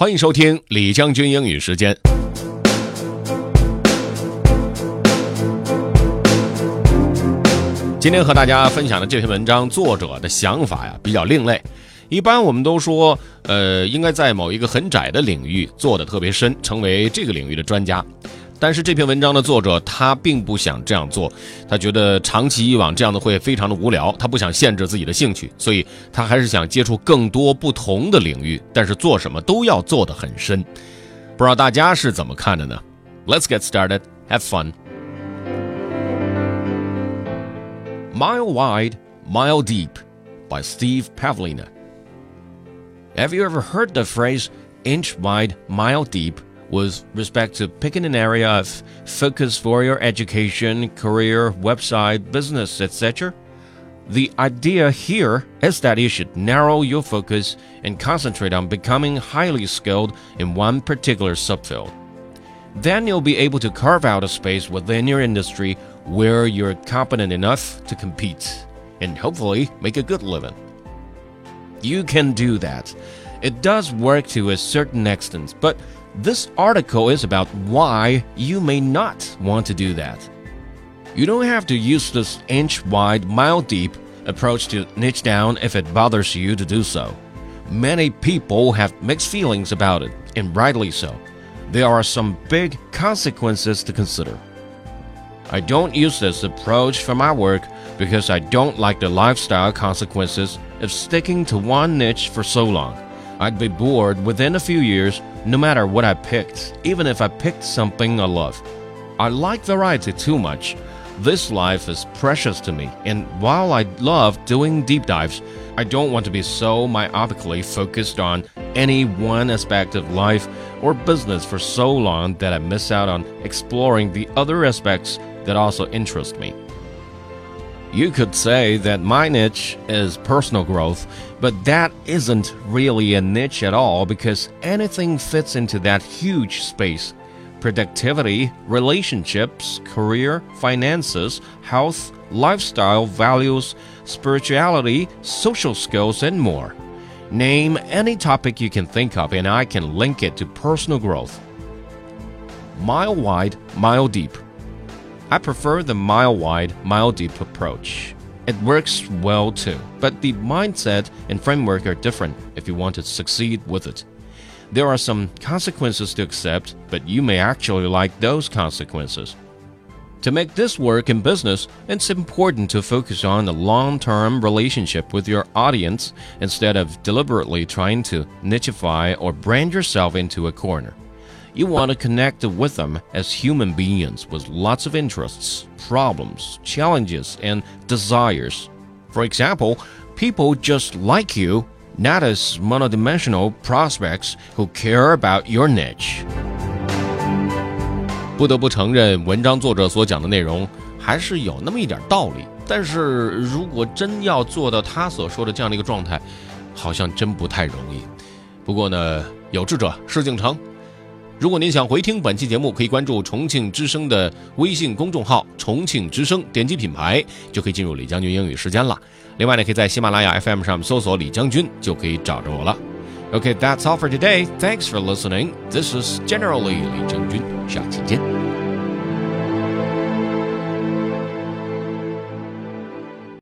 欢迎收听李将军英语时间。今天和大家分享的这篇文章，作者的想法呀比较另类。一般我们都说，呃，应该在某一个很窄的领域做的特别深，成为这个领域的专家。但是这篇文章的作者他并不想这样做，他觉得长期以往这样的会非常的无聊，他不想限制自己的兴趣，所以他还是想接触更多不同的领域，但是做什么都要做得很深。不知道大家是怎么看的呢？Let's get started. Have fun. Mile Wide, Mile Deep by Steve Pavlina. Have you ever heard the phrase inch wide, mile deep With respect to picking an area of focus for your education, career, website, business, etc.? The idea here is that you should narrow your focus and concentrate on becoming highly skilled in one particular subfield. Then you'll be able to carve out a space within your industry where you're competent enough to compete and hopefully make a good living. You can do that. It does work to a certain extent, but this article is about why you may not want to do that. You don't have to use this inch wide, mile deep approach to niche down if it bothers you to do so. Many people have mixed feelings about it, and rightly so. There are some big consequences to consider. I don't use this approach for my work because I don't like the lifestyle consequences of sticking to one niche for so long. I'd be bored within a few years no matter what I picked, even if I picked something I love. I like variety too much. This life is precious to me, and while I love doing deep dives, I don't want to be so myopically focused on any one aspect of life or business for so long that I miss out on exploring the other aspects that also interest me. You could say that my niche is personal growth, but that isn't really a niche at all because anything fits into that huge space productivity, relationships, career, finances, health, lifestyle, values, spirituality, social skills, and more. Name any topic you can think of, and I can link it to personal growth. Mile wide, mile deep. I prefer the mile wide, mile deep approach. It works well too, but the mindset and framework are different if you want to succeed with it. There are some consequences to accept, but you may actually like those consequences. To make this work in business, it's important to focus on a long term relationship with your audience instead of deliberately trying to nicheify or brand yourself into a corner. You want to connect with them as human beings with lots of interests, problems, challenges, and desires. For example, people just like you, not as monodimensional prospects who care about your niche. 不得不承认，文章作者所讲的内容还是有那么一点道理。但是如果真要做到他所说的这样的一个状态，好像真不太容易。不过呢，有志者事竟成。 如果您想回听本期节目，可以关注重庆之声的微信公众号“重庆之声”，点击品牌就可以进入李将军英语时间了。另外呢，可以在喜马拉雅 FM 上搜索“李将军”，就可以找着我了。OK，that's all for today. Thanks for listening. This is generally 李将军，下期见。